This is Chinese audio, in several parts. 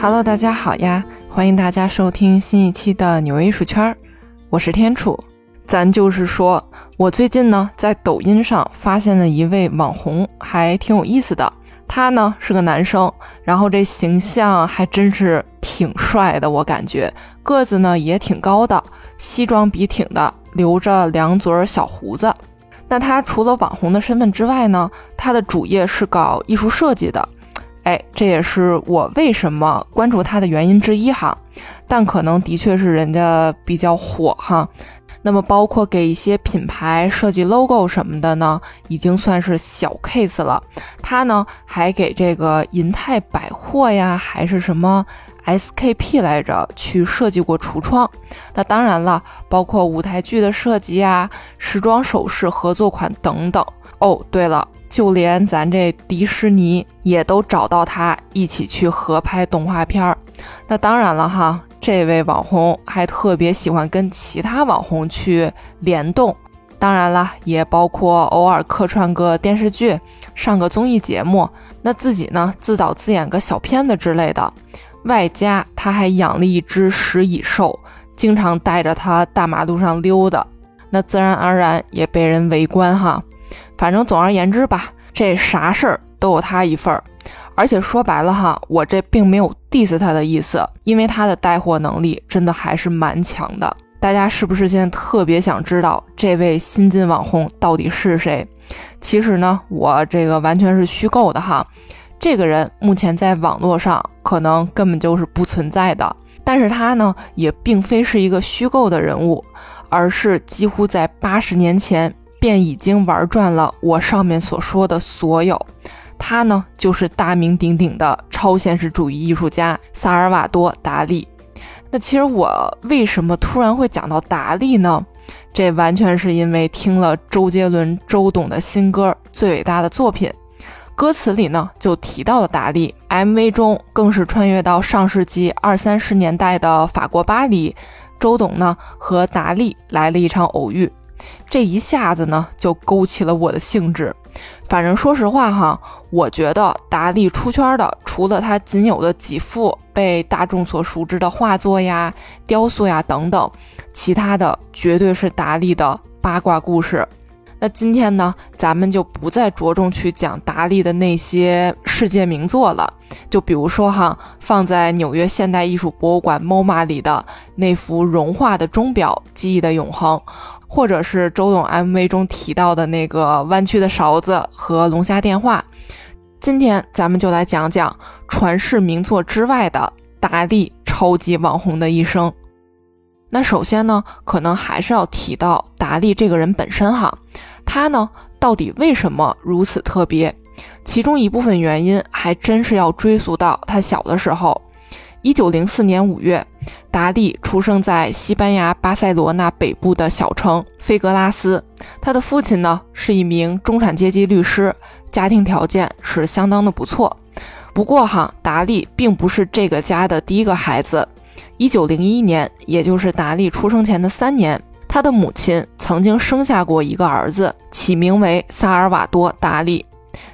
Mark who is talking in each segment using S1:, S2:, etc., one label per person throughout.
S1: Hello，大家好呀！欢迎大家收听新一期的纽约艺术圈儿，我是天楚。咱就是说，我最近呢在抖音上发现了一位网红，还挺有意思的。他呢是个男生，然后这形象还真是挺帅的，我感觉个子呢也挺高的，西装笔挺的，留着两撮小胡子。那他除了网红的身份之外呢，他的主业是搞艺术设计的。哎，这也是我为什么关注他的原因之一哈。但可能的确是人家比较火哈。那么包括给一些品牌设计 logo 什么的呢，已经算是小 case 了。他呢还给这个银泰百货呀，还是什么 SKP 来着，去设计过橱窗。那当然了，包括舞台剧的设计啊，时装首饰合作款等等。哦，对了，就连咱这迪士尼也都找到他一起去合拍动画片儿。那当然了哈，这位网红还特别喜欢跟其他网红去联动。当然了，也包括偶尔客串个电视剧，上个综艺节目。那自己呢，自导自演个小片子之类的。外加他还养了一只食蚁兽，经常带着它大马路上溜达。那自然而然也被人围观哈。反正总而言之吧，这啥事儿都有他一份儿，而且说白了哈，我这并没有 diss 他的意思，因为他的带货能力真的还是蛮强的。大家是不是现在特别想知道这位新晋网红到底是谁？其实呢，我这个完全是虚构的哈，这个人目前在网络上可能根本就是不存在的，但是他呢，也并非是一个虚构的人物，而是几乎在八十年前。便已经玩转了我上面所说的所有，他呢就是大名鼎鼎的超现实主义艺术家萨尔瓦多·达利。那其实我为什么突然会讲到达利呢？这完全是因为听了周杰伦周董的新歌《最伟大的作品》，歌词里呢就提到了达利，MV 中更是穿越到上世纪二三十年代的法国巴黎，周董呢和达利来了一场偶遇。这一下子呢，就勾起了我的兴致。反正说实话哈，我觉得达利出圈的，除了他仅有的几幅被大众所熟知的画作呀、雕塑呀等等，其他的绝对是达利的八卦故事。那今天呢，咱们就不再着重去讲达利的那些世界名作了，就比如说哈，放在纽约现代艺术博物馆 MoMA 里的那幅融化的钟表《记忆的永恒》。或者是周董 MV 中提到的那个弯曲的勺子和龙虾电话。今天咱们就来讲讲传世名作之外的达利超级网红的一生。那首先呢，可能还是要提到达利这个人本身哈，他呢到底为什么如此特别？其中一部分原因还真是要追溯到他小的时候。一九零四年五月，达利出生在西班牙巴塞罗那北部的小城菲格拉斯。他的父亲呢是一名中产阶级律师，家庭条件是相当的不错。不过哈，达利并不是这个家的第一个孩子。一九零一年，也就是达利出生前的三年，他的母亲曾经生下过一个儿子，起名为萨尔瓦多·达利。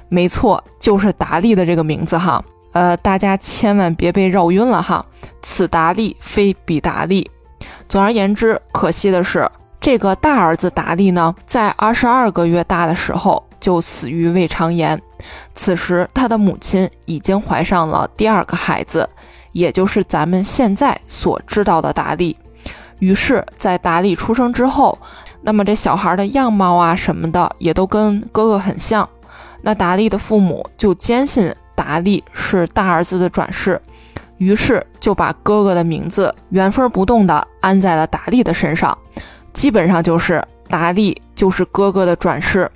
S1: 没错，就是达利的这个名字哈。呃，大家千万别被绕晕了哈，此达利非彼达利。总而言之，可惜的是，这个大儿子达利呢，在二十二个月大的时候就死于胃肠炎。此时，他的母亲已经怀上了第二个孩子，也就是咱们现在所知道的达利。于是，在达利出生之后，那么这小孩的样貌啊什么的也都跟哥哥很像。那达利的父母就坚信。达利是大儿子的转世，于是就把哥哥的名字原封不动地安在了达利的身上，基本上就是达利就是哥哥的转世。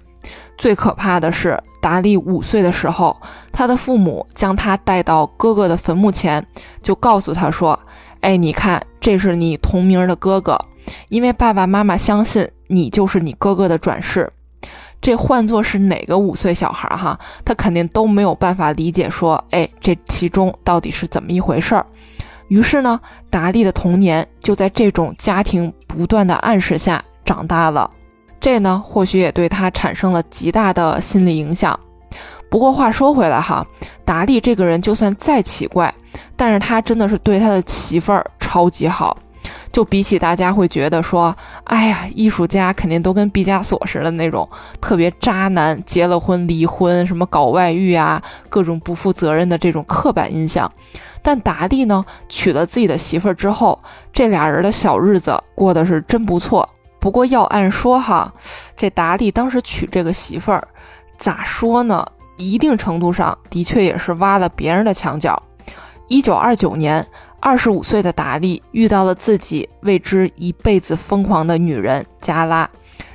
S1: 最可怕的是，达利五岁的时候，他的父母将他带到哥哥的坟墓前，就告诉他说：“哎，你看，这是你同名的哥哥，因为爸爸妈妈相信你就是你哥哥的转世。”这换作是哪个五岁小孩哈，他肯定都没有办法理解说，哎，这其中到底是怎么一回事儿。于是呢，达利的童年就在这种家庭不断的暗示下长大了。这呢，或许也对他产生了极大的心理影响。不过话说回来哈，达利这个人就算再奇怪，但是他真的是对他的媳妇儿超级好。就比起大家会觉得说，哎呀，艺术家肯定都跟毕加索似的那种特别渣男，结了婚离婚，什么搞外遇啊，各种不负责任的这种刻板印象。但达利呢，娶了自己的媳妇儿之后，这俩人的小日子过得是真不错。不过要按说哈，这达利当时娶这个媳妇儿，咋说呢？一定程度上的确也是挖了别人的墙角。一九二九年。二十五岁的达利遇到了自己为之一辈子疯狂的女人加拉。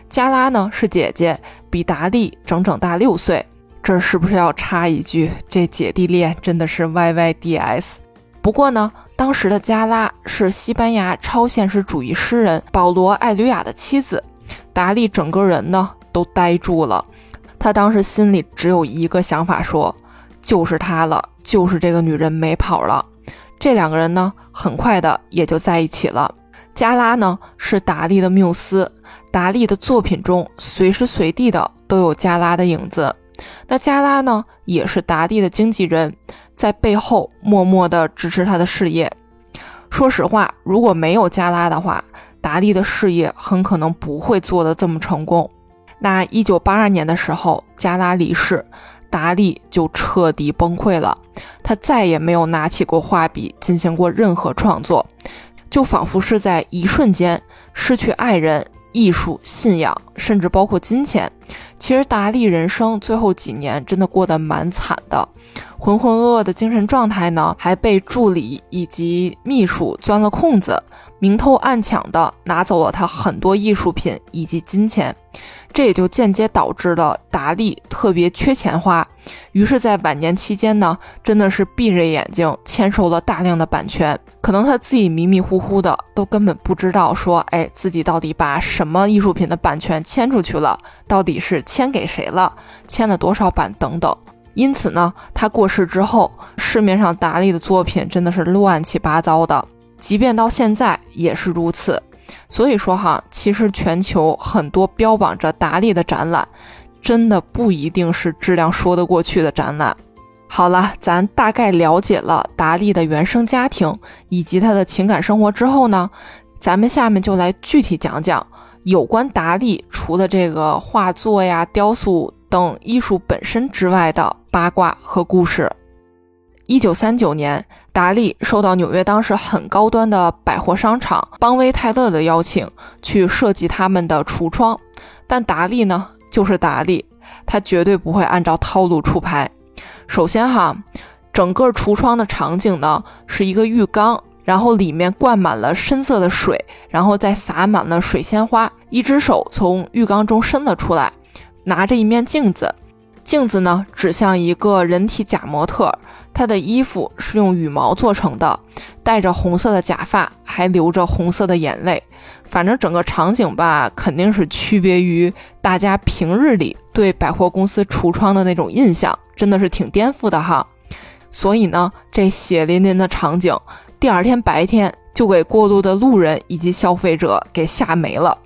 S1: 加拉呢是姐姐，比达利整整大六岁。这是不是要插一句，这姐弟恋真的是 YYDS？不过呢，当时的加拉是西班牙超现实主义诗人保罗·艾吕亚的妻子。达利整个人呢都呆住了，他当时心里只有一个想法，说就是她了，就是这个女人没跑了。这两个人呢，很快的也就在一起了。加拉呢是达利的缪斯，达利的作品中随时随地的都有加拉的影子。那加拉呢也是达利的经纪人，在背后默默的支持他的事业。说实话，如果没有加拉的话，达利的事业很可能不会做得这么成功。那一九八二年的时候，加拉离世。达利就彻底崩溃了，他再也没有拿起过画笔进行过任何创作，就仿佛是在一瞬间失去爱人、艺术、信仰，甚至包括金钱。其实达利人生最后几年真的过得蛮惨的，浑浑噩噩的精神状态呢，还被助理以及秘书钻了空子，明偷暗抢的拿走了他很多艺术品以及金钱。这也就间接导致了达利特别缺钱花，于是，在晚年期间呢，真的是闭着眼睛签收了大量的版权。可能他自己迷迷糊糊的，都根本不知道说，哎，自己到底把什么艺术品的版权签出去了，到底是签给谁了，签了多少版等等。因此呢，他过世之后，市面上达利的作品真的是乱七八糟的，即便到现在也是如此。所以说哈，其实全球很多标榜着达利的展览，真的不一定是质量说得过去的展览。好了，咱大概了解了达利的原生家庭以及他的情感生活之后呢，咱们下面就来具体讲讲有关达利除了这个画作呀、雕塑等艺术本身之外的八卦和故事。一九三九年，达利受到纽约当时很高端的百货商场邦威泰勒的邀请，去设计他们的橱窗。但达利呢，就是达利，他绝对不会按照套路出牌。首先哈，整个橱窗的场景呢，是一个浴缸，然后里面灌满了深色的水，然后再洒满了水仙花。一只手从浴缸中伸了出来，拿着一面镜子，镜子呢，指向一个人体假模特。他的衣服是用羽毛做成的，戴着红色的假发，还流着红色的眼泪。反正整个场景吧，肯定是区别于大家平日里对百货公司橱窗的那种印象，真的是挺颠覆的哈。所以呢，这血淋淋的场景，第二天白天就给过路的路人以及消费者给吓没了。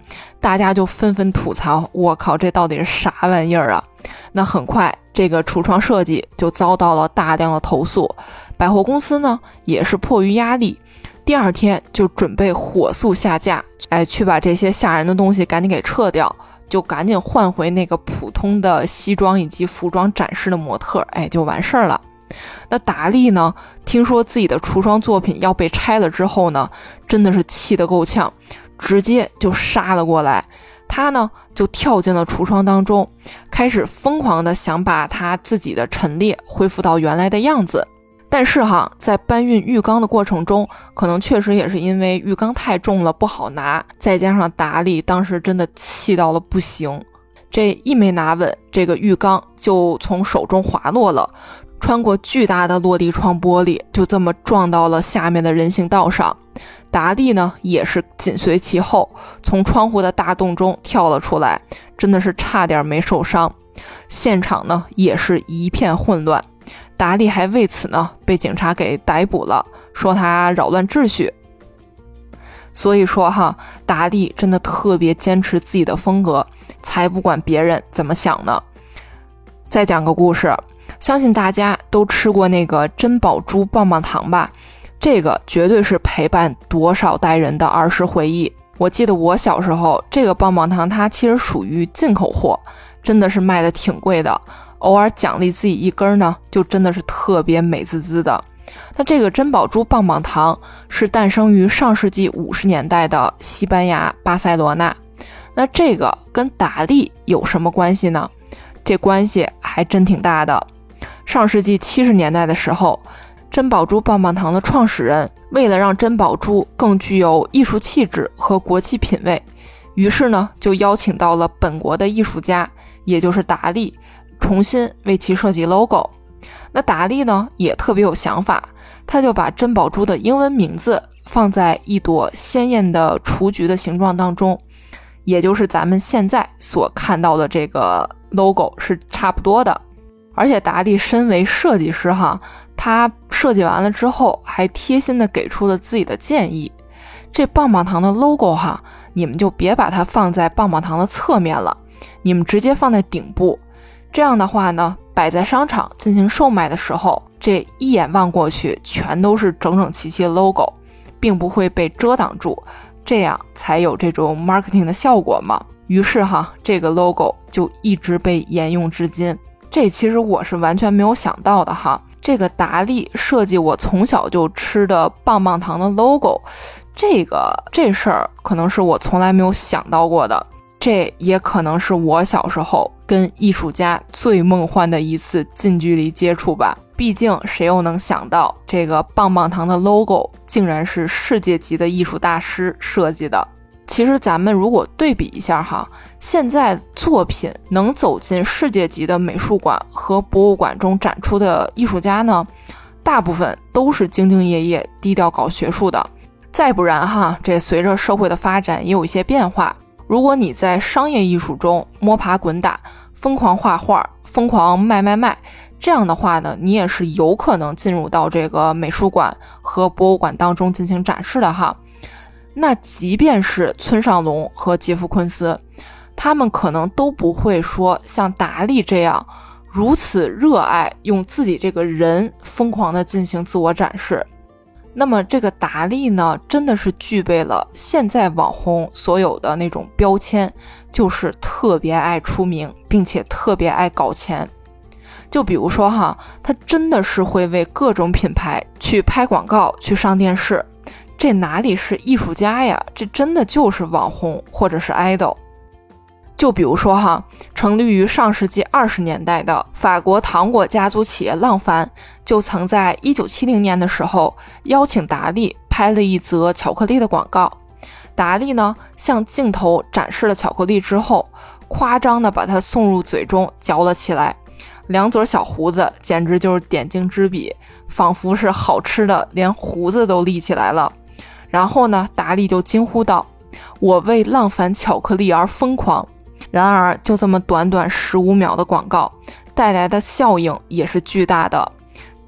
S1: 大家就纷纷吐槽：“我靠，这到底是啥玩意儿啊？”那很快，这个橱窗设计就遭到了大量的投诉。百货公司呢，也是迫于压力，第二天就准备火速下架，哎，去把这些吓人的东西赶紧给撤掉，就赶紧换回那个普通的西装以及服装展示的模特，哎，就完事儿了。那达利呢，听说自己的橱窗作品要被拆了之后呢，真的是气得够呛。直接就杀了过来，他呢就跳进了橱窗当中，开始疯狂的想把他自己的陈列恢复到原来的样子。但是哈，在搬运浴缸的过程中，可能确实也是因为浴缸太重了不好拿，再加上达利当时真的气到了不行，这一没拿稳，这个浴缸就从手中滑落了，穿过巨大的落地窗玻璃，就这么撞到了下面的人行道上。达利呢，也是紧随其后，从窗户的大洞中跳了出来，真的是差点没受伤。现场呢，也是一片混乱。达利还为此呢被警察给逮捕了，说他扰乱秩序。所以说哈，达利真的特别坚持自己的风格，才不管别人怎么想呢。再讲个故事，相信大家都吃过那个珍宝珠棒棒糖吧？这个绝对是陪伴多少代人的儿时回忆。我记得我小时候，这个棒棒糖它其实属于进口货，真的是卖的挺贵的。偶尔奖励自己一根呢，就真的是特别美滋滋的。那这个珍宝珠棒棒糖是诞生于上世纪五十年代的西班牙巴塞罗那。那这个跟达利有什么关系呢？这关系还真挺大的。上世纪七十年代的时候。珍宝珠棒棒糖的创始人为了让珍宝珠更具有艺术气质和国际品味，于是呢就邀请到了本国的艺术家，也就是达利，重新为其设计 logo。那达利呢也特别有想法，他就把珍宝珠的英文名字放在一朵鲜艳的雏菊的形状当中，也就是咱们现在所看到的这个 logo 是差不多的。而且达利身为设计师哈。他设计完了之后，还贴心的给出了自己的建议。这棒棒糖的 logo 哈，你们就别把它放在棒棒糖的侧面了，你们直接放在顶部。这样的话呢，摆在商场进行售卖的时候，这一眼望过去全都是整整齐齐的 logo，并不会被遮挡住，这样才有这种 marketing 的效果嘛。于是哈，这个 logo 就一直被沿用至今。这其实我是完全没有想到的哈。这个达利设计我从小就吃的棒棒糖的 logo，这个这事儿可能是我从来没有想到过的，这也可能是我小时候跟艺术家最梦幻的一次近距离接触吧。毕竟谁又能想到这个棒棒糖的 logo 竟然是世界级的艺术大师设计的？其实咱们如果对比一下哈，现在作品能走进世界级的美术馆和博物馆中展出的艺术家呢，大部分都是兢兢业业、低调搞学术的。再不然哈，这随着社会的发展也有一些变化。如果你在商业艺术中摸爬滚打、疯狂画画、疯狂卖卖卖，这样的话呢，你也是有可能进入到这个美术馆和博物馆当中进行展示的哈。那即便是村上隆和杰夫昆斯，他们可能都不会说像达利这样如此热爱用自己这个人疯狂的进行自我展示。那么这个达利呢，真的是具备了现在网红所有的那种标签，就是特别爱出名，并且特别爱搞钱。就比如说哈，他真的是会为各种品牌去拍广告，去上电视。这哪里是艺术家呀？这真的就是网红或者是 idol。就比如说哈，成立于上世纪二十年代的法国糖果家族企业浪凡，就曾在一九七零年的时候邀请达利拍了一则巧克力的广告。达利呢，向镜头展示了巧克力之后，夸张的把它送入嘴中嚼了起来，两撮小胡子简直就是点睛之笔，仿佛是好吃的，连胡子都立起来了。然后呢，达利就惊呼道：“我为浪凡巧克力而疯狂。”然而，就这么短短十五秒的广告带来的效应也是巨大的。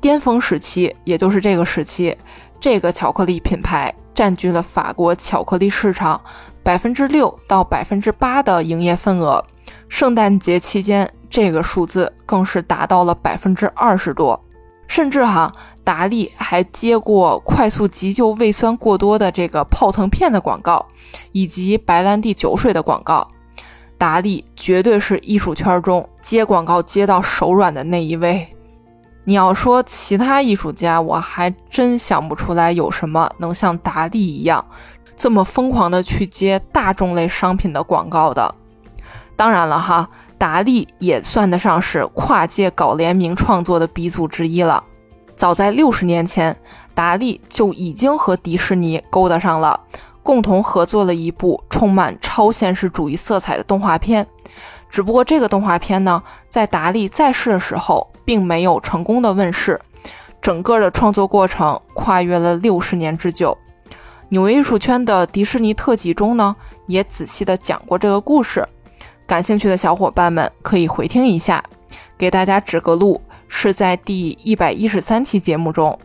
S1: 巅峰时期，也就是这个时期，这个巧克力品牌占据了法国巧克力市场百分之六到百分之八的营业份额。圣诞节期间，这个数字更是达到了百分之二十多。甚至哈，达利还接过快速急救胃酸过多的这个泡腾片的广告，以及白兰地酒水的广告。达利绝对是艺术圈中接广告接到手软的那一位。你要说其他艺术家，我还真想不出来有什么能像达利一样这么疯狂的去接大众类商品的广告的。当然了哈。达利也算得上是跨界搞联名创作的鼻祖之一了。早在六十年前，达利就已经和迪士尼勾搭上了，共同合作了一部充满超现实主义色彩的动画片。只不过这个动画片呢，在达利在世的时候，并没有成功的问世。整个的创作过程跨越了六十年之久。纽约艺术圈的迪士尼特辑中呢，也仔细的讲过这个故事。感兴趣的小伙伴们可以回听一下，给大家指个路，是在第一百一十三期节目中。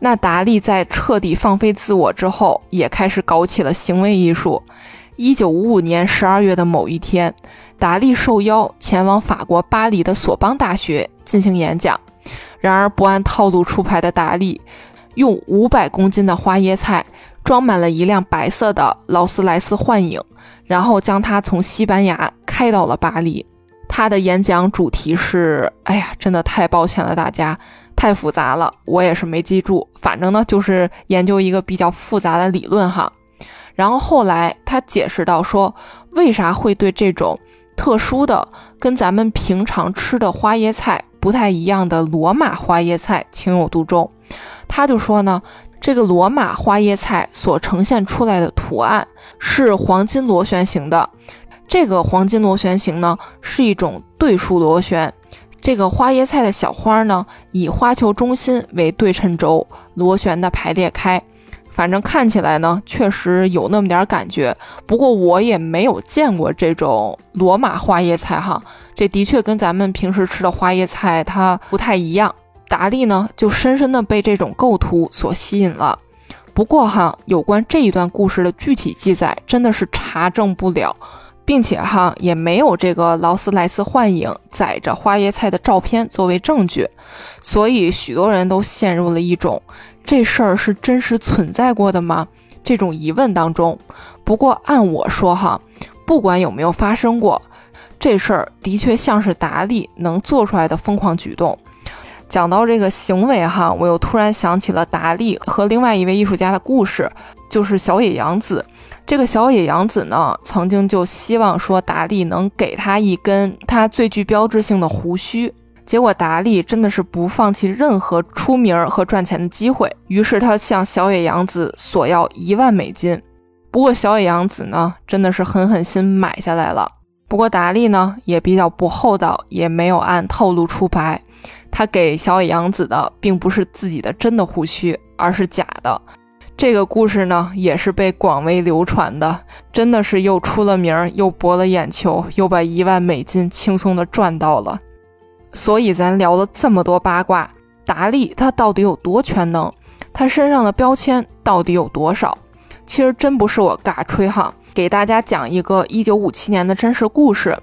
S1: 那达利在彻底放飞自我之后，也开始搞起了行为艺术。一九五五年十二月的某一天，达利受邀前往法国巴黎的索邦大学进行演讲。然而，不按套路出牌的达利，用五百公斤的花椰菜装满了一辆白色的劳斯莱斯幻影，然后将它从西班牙开到了巴黎。他的演讲主题是：哎呀，真的太抱歉了，大家太复杂了，我也是没记住。反正呢，就是研究一个比较复杂的理论哈。然后后来他解释到说，为啥会对这种特殊的、跟咱们平常吃的花椰菜不太一样的罗马花椰菜情有独钟。他就说呢，这个罗马花椰菜所呈现出来的图案是黄金螺旋形的。这个黄金螺旋形呢，是一种对数螺旋。这个花椰菜的小花呢，以花球中心为对称轴，螺旋的排列开。反正看起来呢，确实有那么点感觉。不过我也没有见过这种罗马花椰菜哈，这的确跟咱们平时吃的花椰菜它不太一样。达利呢，就深深的被这种构图所吸引了。不过哈，有关这一段故事的具体记载，真的是查证不了。并且哈也没有这个劳斯莱斯幻影载着花椰菜的照片作为证据，所以许多人都陷入了一种这事儿是真实存在过的吗？这种疑问当中。不过按我说哈，不管有没有发生过，这事儿的确像是达利能做出来的疯狂举动。讲到这个行为哈，我又突然想起了达利和另外一位艺术家的故事，就是小野洋子。这个小野洋子呢，曾经就希望说达利能给他一根他最具标志性的胡须，结果达利真的是不放弃任何出名和赚钱的机会，于是他向小野洋子索要一万美金。不过小野洋子呢，真的是狠狠心买下来了。不过达利呢，也比较不厚道，也没有按套路出牌，他给小野洋子的并不是自己的真的胡须，而是假的。这个故事呢，也是被广为流传的，真的是又出了名儿，又博了眼球，又把一万美金轻松的赚到了。所以咱聊了这么多八卦，达利他到底有多全能？他身上的标签到底有多少？其实真不是我尬吹哈，给大家讲一个一九五七年的真实故事。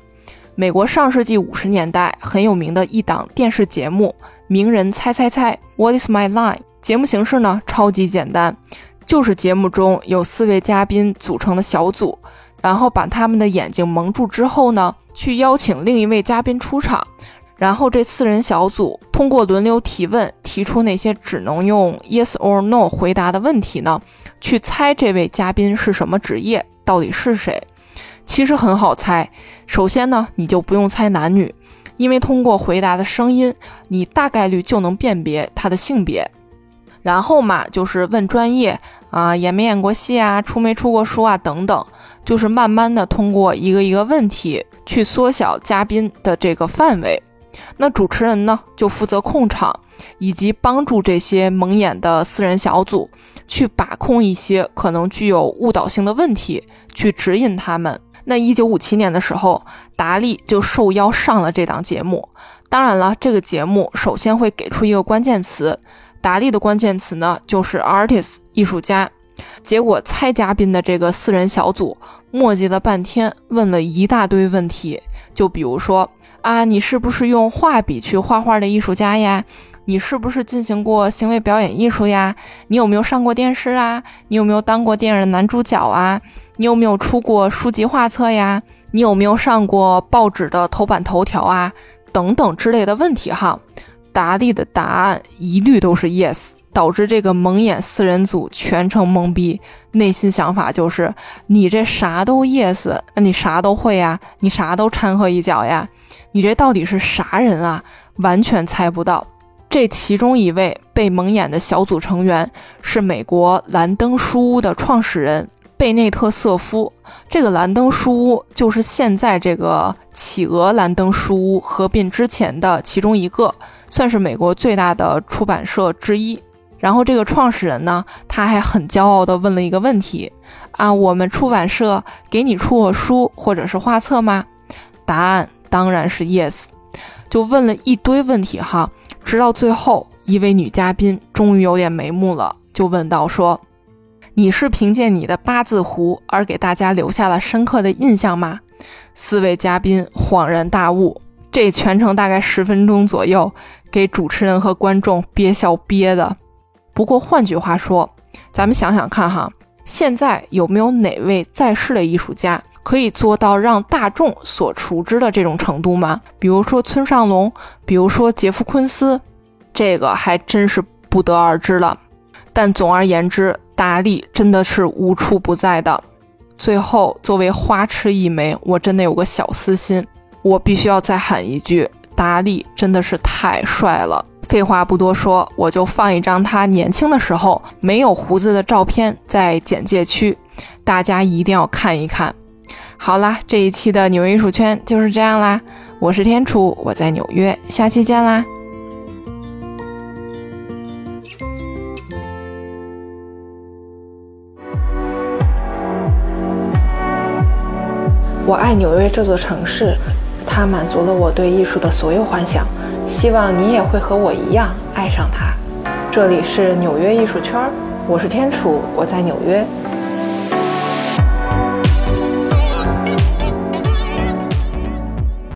S1: 美国上世纪五十年代很有名的一档电视节目《名人猜猜猜》，What is my line？节目形式呢，超级简单。就是节目中有四位嘉宾组成的小组，然后把他们的眼睛蒙住之后呢，去邀请另一位嘉宾出场，然后这四人小组通过轮流提问，提出那些只能用 yes or no 回答的问题呢，去猜这位嘉宾是什么职业，到底是谁。其实很好猜，首先呢，你就不用猜男女，因为通过回答的声音，你大概率就能辨别他的性别。然后嘛，就是问专业啊，演没演过戏啊，出没出过书啊，等等，就是慢慢的通过一个一个问题去缩小嘉宾的这个范围。那主持人呢，就负责控场，以及帮助这些蒙眼的四人小组去把控一些可能具有误导性的问题，去指引他们。那一九五七年的时候，达利就受邀上了这档节目。当然了，这个节目首先会给出一个关键词。达利的关键词呢，就是 artist 艺术家。结果猜嘉宾的这个四人小组磨叽了半天，问了一大堆问题，就比如说啊，你是不是用画笔去画画的艺术家呀？你是不是进行过行为表演艺术呀？你有没有上过电视啊？你有没有当过电影的男主角啊？你有没有出过书籍画册呀？你有没有上过报纸的头版头条啊？等等之类的问题哈。达利的答案一律都是 yes，导致这个蒙眼四人组全程懵逼，内心想法就是你这啥都 yes，那你啥都会呀？你啥都掺和一脚呀？你这到底是啥人啊？完全猜不到。这其中一位被蒙眼的小组成员是美国兰登书屋的创始人贝内特瑟夫。这个兰登书屋就是现在这个企鹅兰登书屋合并之前的其中一个。算是美国最大的出版社之一。然后这个创始人呢，他还很骄傲地问了一个问题：啊，我们出版社给你出过书或者是画册吗？答案当然是 yes。就问了一堆问题哈，直到最后一位女嘉宾终于有点眉目了，就问到说：你是凭借你的八字胡而给大家留下了深刻的印象吗？四位嘉宾恍然大悟，这全程大概十分钟左右，给主持人和观众憋笑憋的。不过换句话说，咱们想想看哈，现在有没有哪位在世的艺术家可以做到让大众所熟知的这种程度吗？比如说村上隆，比如说杰夫昆斯，这个还真是不得而知了。但总而言之，达利真的是无处不在的。最后，作为花痴一枚，我真的有个小私心，我必须要再喊一句：达利真的是太帅了。废话不多说，我就放一张他年轻的时候没有胡子的照片在简介区，大家一定要看一看。好啦，这一期的纽约艺术圈就是这样啦。我是天楚，我在纽约，下期见啦。我爱纽约这座城市，它满足了我对艺术的所有幻想。希望你也会和我一样爱上它。这里是纽约艺术圈，我是天楚，我在纽约。